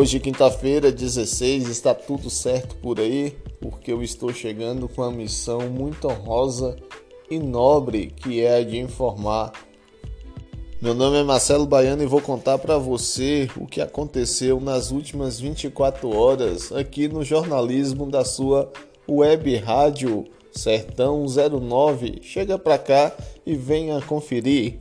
Hoje, quinta-feira, 16, está tudo certo por aí, porque eu estou chegando com a missão muito honrosa e nobre que é a de informar. Meu nome é Marcelo Baiano e vou contar para você o que aconteceu nas últimas 24 horas aqui no jornalismo da sua web rádio Sertão 09. Chega para cá e venha conferir.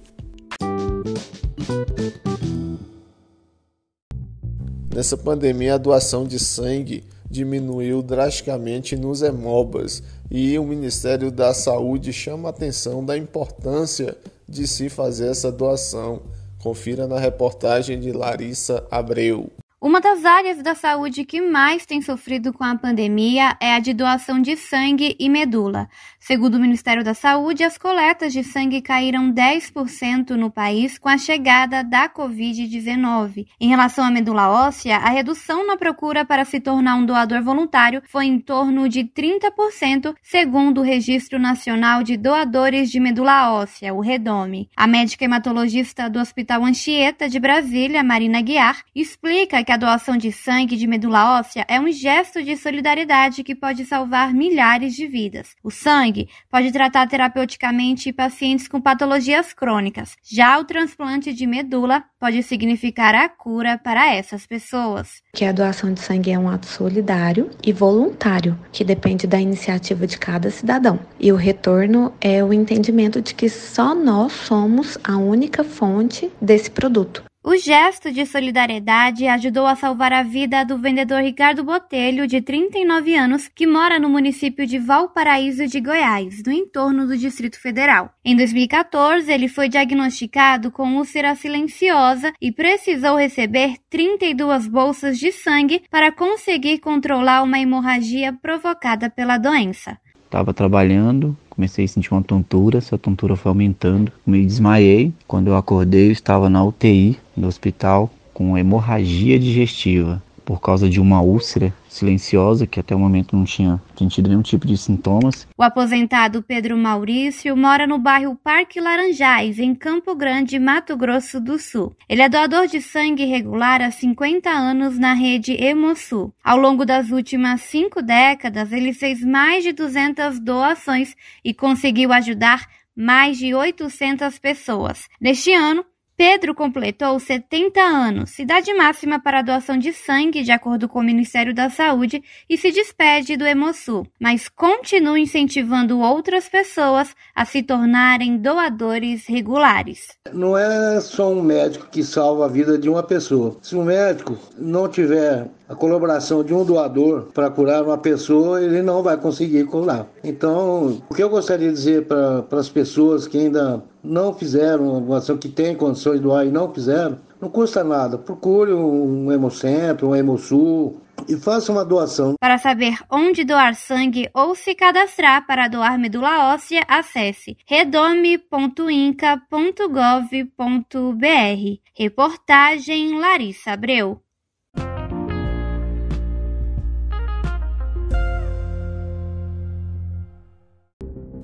Nessa pandemia, a doação de sangue diminuiu drasticamente nos hemobas e o Ministério da Saúde chama a atenção da importância de se fazer essa doação. Confira na reportagem de Larissa Abreu. Uma das áreas da saúde que mais tem sofrido com a pandemia é a de doação de sangue e medula. Segundo o Ministério da Saúde, as coletas de sangue caíram 10% no país com a chegada da Covid-19. Em relação à medula óssea, a redução na procura para se tornar um doador voluntário foi em torno de 30%, segundo o Registro Nacional de Doadores de Medula Óssea, o REDOME. A médica hematologista do Hospital Anchieta de Brasília, Marina Guiar, explica que a doação de sangue de medula óssea é um gesto de solidariedade que pode salvar milhares de vidas. O sangue pode tratar terapeuticamente pacientes com patologias crônicas. Já o transplante de medula pode significar a cura para essas pessoas. Que a doação de sangue é um ato solidário e voluntário, que depende da iniciativa de cada cidadão. E o retorno é o entendimento de que só nós somos a única fonte desse produto. O gesto de solidariedade ajudou a salvar a vida do vendedor Ricardo Botelho, de 39 anos, que mora no município de Valparaíso de Goiás, no entorno do Distrito Federal. Em 2014, ele foi diagnosticado com úlcera silenciosa e precisou receber 32 bolsas de sangue para conseguir controlar uma hemorragia provocada pela doença. Estava trabalhando, comecei a sentir uma tontura, essa tontura foi aumentando, me desmaiei. Quando eu acordei, eu estava na UTI do hospital com hemorragia digestiva por causa de uma úlcera silenciosa que até o momento não tinha, tinha tido nenhum tipo de sintomas. O aposentado Pedro Maurício mora no bairro Parque Laranjais, em Campo Grande, Mato Grosso do Sul. Ele é doador de sangue regular há 50 anos na rede Hemosul. Ao longo das últimas cinco décadas, ele fez mais de 200 doações e conseguiu ajudar mais de 800 pessoas. Neste ano, Pedro completou 70 anos, idade máxima para a doação de sangue, de acordo com o Ministério da Saúde, e se despede do Hemosul, mas continua incentivando outras pessoas a se tornarem doadores regulares. Não é só um médico que salva a vida de uma pessoa. Se um médico não tiver a colaboração de um doador para curar uma pessoa, ele não vai conseguir curar. Então, o que eu gostaria de dizer para as pessoas que ainda não fizeram que têm condições de doar e não fizeram, não custa nada. Procure um Hemocentro, um Hemosul, e faça uma doação. Para saber onde doar sangue ou se cadastrar para doar medula óssea, acesse redome.inca.gov.br. Reportagem Larissa Abreu.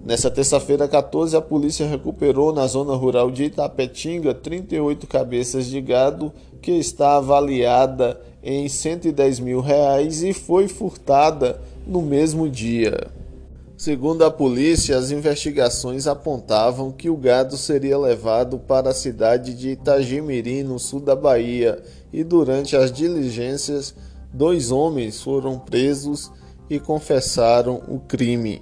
Nessa terça-feira 14, a polícia recuperou na zona rural de Itapetinga 38 cabeças de gado que está avaliada em 110 mil reais e foi furtada no mesmo dia. Segundo a polícia, as investigações apontavam que o gado seria levado para a cidade de Itagimirim, no sul da Bahia, e durante as diligências, dois homens foram presos e confessaram o crime.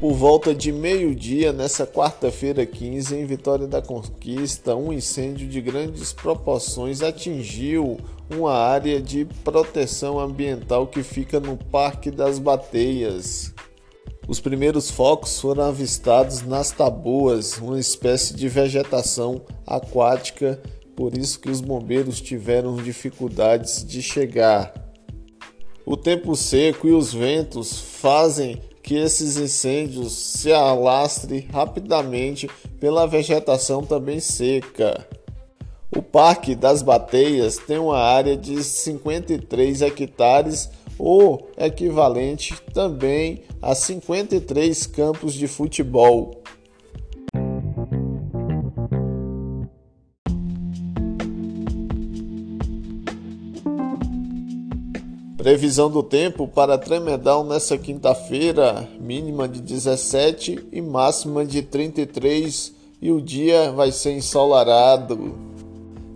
Por volta de meio-dia, nessa quarta-feira 15, em Vitória da Conquista, um incêndio de grandes proporções atingiu uma área de proteção ambiental que fica no Parque das Bateias. Os primeiros focos foram avistados nas taboas, uma espécie de vegetação aquática, por isso que os bombeiros tiveram dificuldades de chegar. O tempo seco e os ventos fazem que esses incêndios se alastrem rapidamente pela vegetação também seca. O Parque das Bateias tem uma área de 53 hectares ou equivalente também a 53 campos de futebol. Previsão do tempo para Tremedal nessa quinta-feira, mínima de 17 e máxima de 33, e o dia vai ser ensolarado.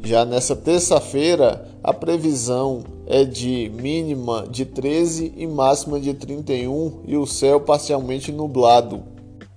Já nessa terça-feira, a previsão é de mínima de 13 e máxima de 31 e o céu parcialmente nublado.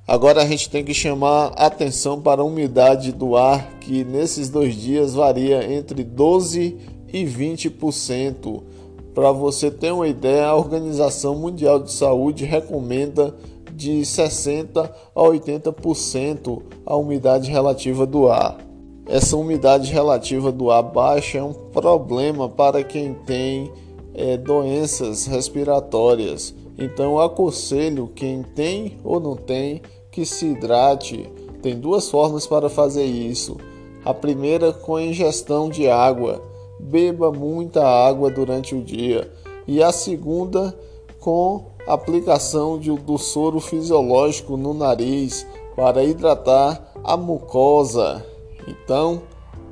Agora a gente tem que chamar atenção para a umidade do ar, que nesses dois dias varia entre 12 e 20%. Para você ter uma ideia, a Organização Mundial de Saúde recomenda de 60 a 80% a umidade relativa do ar. Essa umidade relativa do ar baixa é um problema para quem tem é, doenças respiratórias. Então, aconselho quem tem ou não tem que se hidrate. Tem duas formas para fazer isso. A primeira com a ingestão de água. Beba muita água durante o dia. E a segunda com aplicação de, do soro fisiológico no nariz para hidratar a mucosa. Então,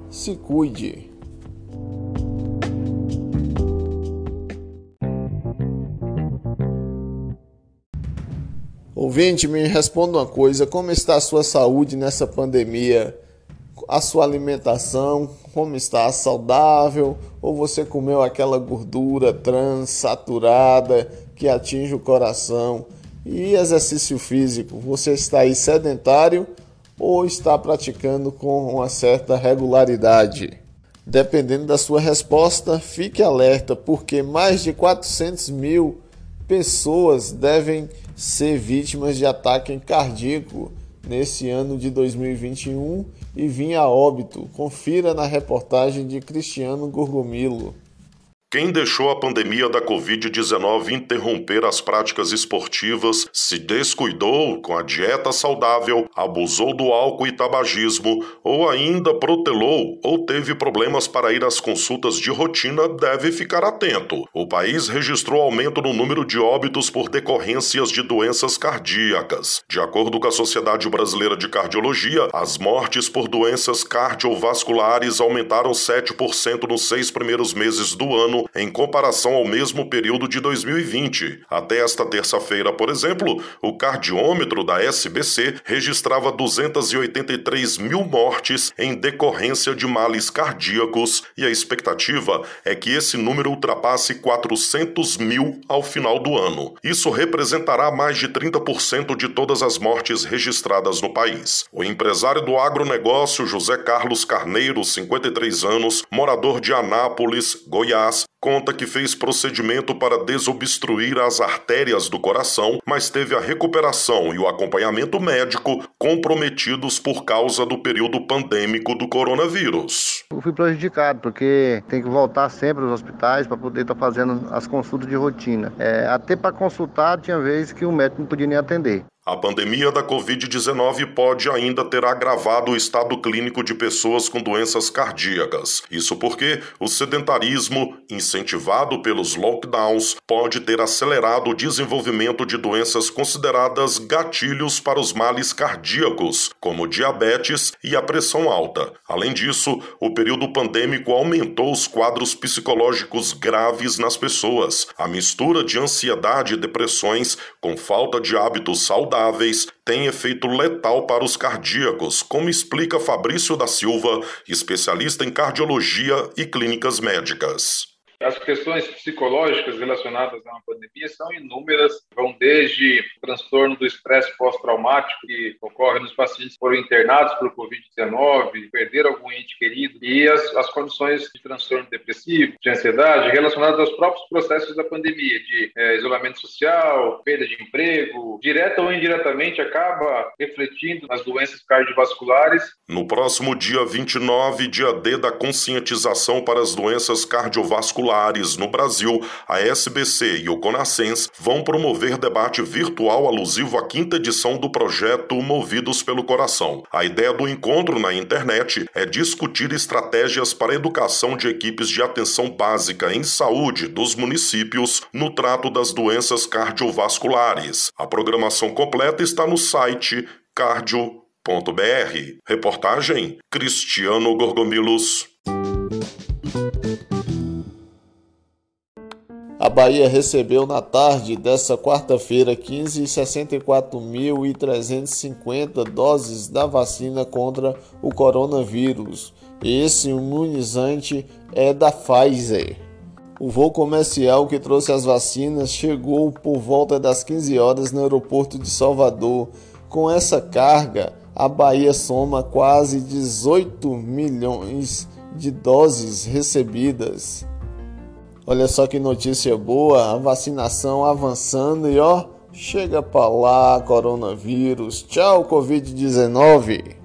se cuide. Ouvinte, me responda uma coisa: como está a sua saúde nessa pandemia? A sua alimentação, como está? Saudável? Ou você comeu aquela gordura trans, saturada, que atinge o coração? E exercício físico? Você está aí sedentário ou está praticando com uma certa regularidade? Dependendo da sua resposta, fique alerta, porque mais de 400 mil pessoas devem ser vítimas de ataque cardíaco nesse ano de 2021 e vir a óbito. Confira na reportagem de Cristiano Gorgomilo. Quem deixou a pandemia da Covid-19 interromper as práticas esportivas, se descuidou com a dieta saudável, abusou do álcool e tabagismo, ou ainda protelou ou teve problemas para ir às consultas de rotina, deve ficar atento. O país registrou aumento no número de óbitos por decorrências de doenças cardíacas. De acordo com a Sociedade Brasileira de Cardiologia, as mortes por doenças cardiovasculares aumentaram 7% nos seis primeiros meses do ano em comparação ao mesmo período de 2020. Até esta terça-feira, por exemplo, o cardiômetro da SBC registrava 283 mil mortes em decorrência de males cardíacos e a expectativa é que esse número ultrapasse 400 mil ao final do ano. Isso representará mais de 30% de todas as mortes registradas no país. O empresário do agronegócio José Carlos Carneiro, 53 anos, morador de Anápolis, Goiás, conta que fez procedimento para desobstruir as artérias do coração, mas teve a recuperação e o acompanhamento médico comprometidos por causa do período pandêmico do coronavírus. Eu fui prejudicado porque tem que voltar sempre aos hospitais para poder estar tá fazendo as consultas de rotina. É, até para consultar tinha vezes que o médico não podia nem atender. A pandemia da Covid-19 pode ainda ter agravado o estado clínico de pessoas com doenças cardíacas. Isso porque o sedentarismo, incentivado pelos lockdowns, pode ter acelerado o desenvolvimento de doenças consideradas gatilhos para os males cardíacos, como diabetes e a pressão alta. Além disso, o período pandêmico aumentou os quadros psicológicos graves nas pessoas. A mistura de ansiedade e depressões com falta de hábitos saudáveis saudáveis têm efeito letal para os cardíacos, como explica Fabrício da Silva, especialista em cardiologia e clínicas médicas. As questões psicológicas relacionadas a uma pandemia são inúmeras, vão desde transtorno do estresse pós-traumático que ocorre nos pacientes que foram internados por Covid-19, perderam algum ente querido, e as, as condições de transtorno depressivo, de ansiedade, relacionadas aos próprios processos da pandemia, de é, isolamento social, perda de emprego, direta ou indiretamente acaba refletindo nas doenças cardiovasculares. No próximo dia 29, dia D da conscientização para as doenças cardiovasculares, no Brasil, a SBC e o Conascens vão promover debate virtual alusivo à quinta edição do projeto Movidos pelo Coração. A ideia do encontro na internet é discutir estratégias para a educação de equipes de atenção básica em saúde dos municípios no trato das doenças cardiovasculares. A programação completa está no site cardio.br. Reportagem Cristiano Gorgomilos. Bahia recebeu na tarde desta quarta-feira 15.064.350 doses da vacina contra o coronavírus. Esse imunizante é da Pfizer. O voo comercial que trouxe as vacinas chegou por volta das 15 horas no aeroporto de Salvador. Com essa carga, a Bahia soma quase 18 milhões de doses recebidas. Olha só que notícia boa, a vacinação avançando e ó, chega pra lá, coronavírus. Tchau, Covid-19.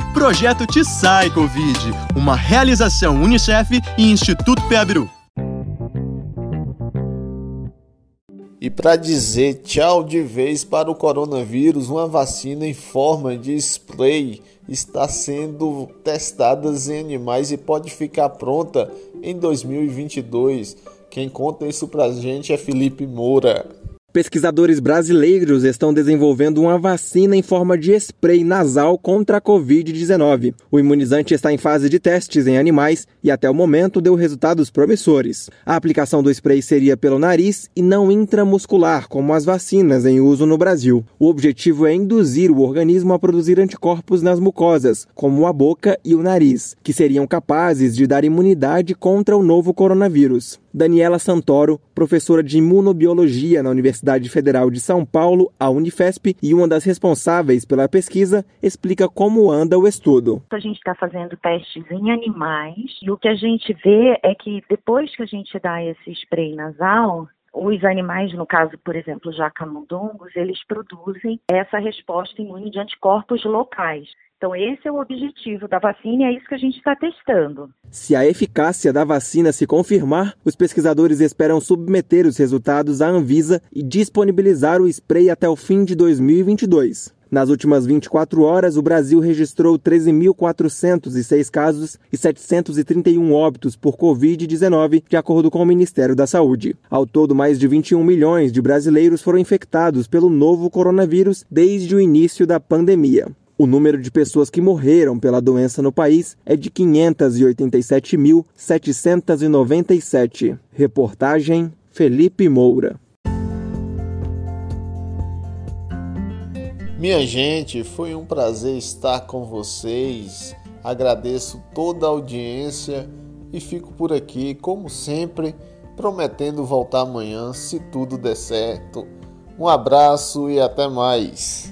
Projeto Te Covid, uma realização Unicef e Instituto Peabiru. E para dizer tchau de vez para o coronavírus, uma vacina em forma de spray está sendo testada em animais e pode ficar pronta em 2022. Quem conta isso para a gente é Felipe Moura. Pesquisadores brasileiros estão desenvolvendo uma vacina em forma de spray nasal contra a Covid-19. O imunizante está em fase de testes em animais e até o momento deu resultados promissores. A aplicação do spray seria pelo nariz e não intramuscular, como as vacinas em uso no Brasil. O objetivo é induzir o organismo a produzir anticorpos nas mucosas, como a boca e o nariz, que seriam capazes de dar imunidade contra o novo coronavírus. Daniela Santoro, professora de imunobiologia na Universidade Federal de São Paulo, a Unifesp, e uma das responsáveis pela pesquisa, explica como anda o estudo. A gente está fazendo testes em animais e o que a gente vê é que depois que a gente dá esse spray nasal, os animais, no caso, por exemplo, jacamundongos, eles produzem essa resposta imune de anticorpos locais. Então, esse é o objetivo da vacina e é isso que a gente está testando. Se a eficácia da vacina se confirmar, os pesquisadores esperam submeter os resultados à Anvisa e disponibilizar o spray até o fim de 2022. Nas últimas 24 horas, o Brasil registrou 13.406 casos e 731 óbitos por Covid-19, de acordo com o Ministério da Saúde. Ao todo, mais de 21 milhões de brasileiros foram infectados pelo novo coronavírus desde o início da pandemia. O número de pessoas que morreram pela doença no país é de 587.797. Reportagem Felipe Moura. Minha gente, foi um prazer estar com vocês. Agradeço toda a audiência e fico por aqui, como sempre, prometendo voltar amanhã se tudo der certo. Um abraço e até mais.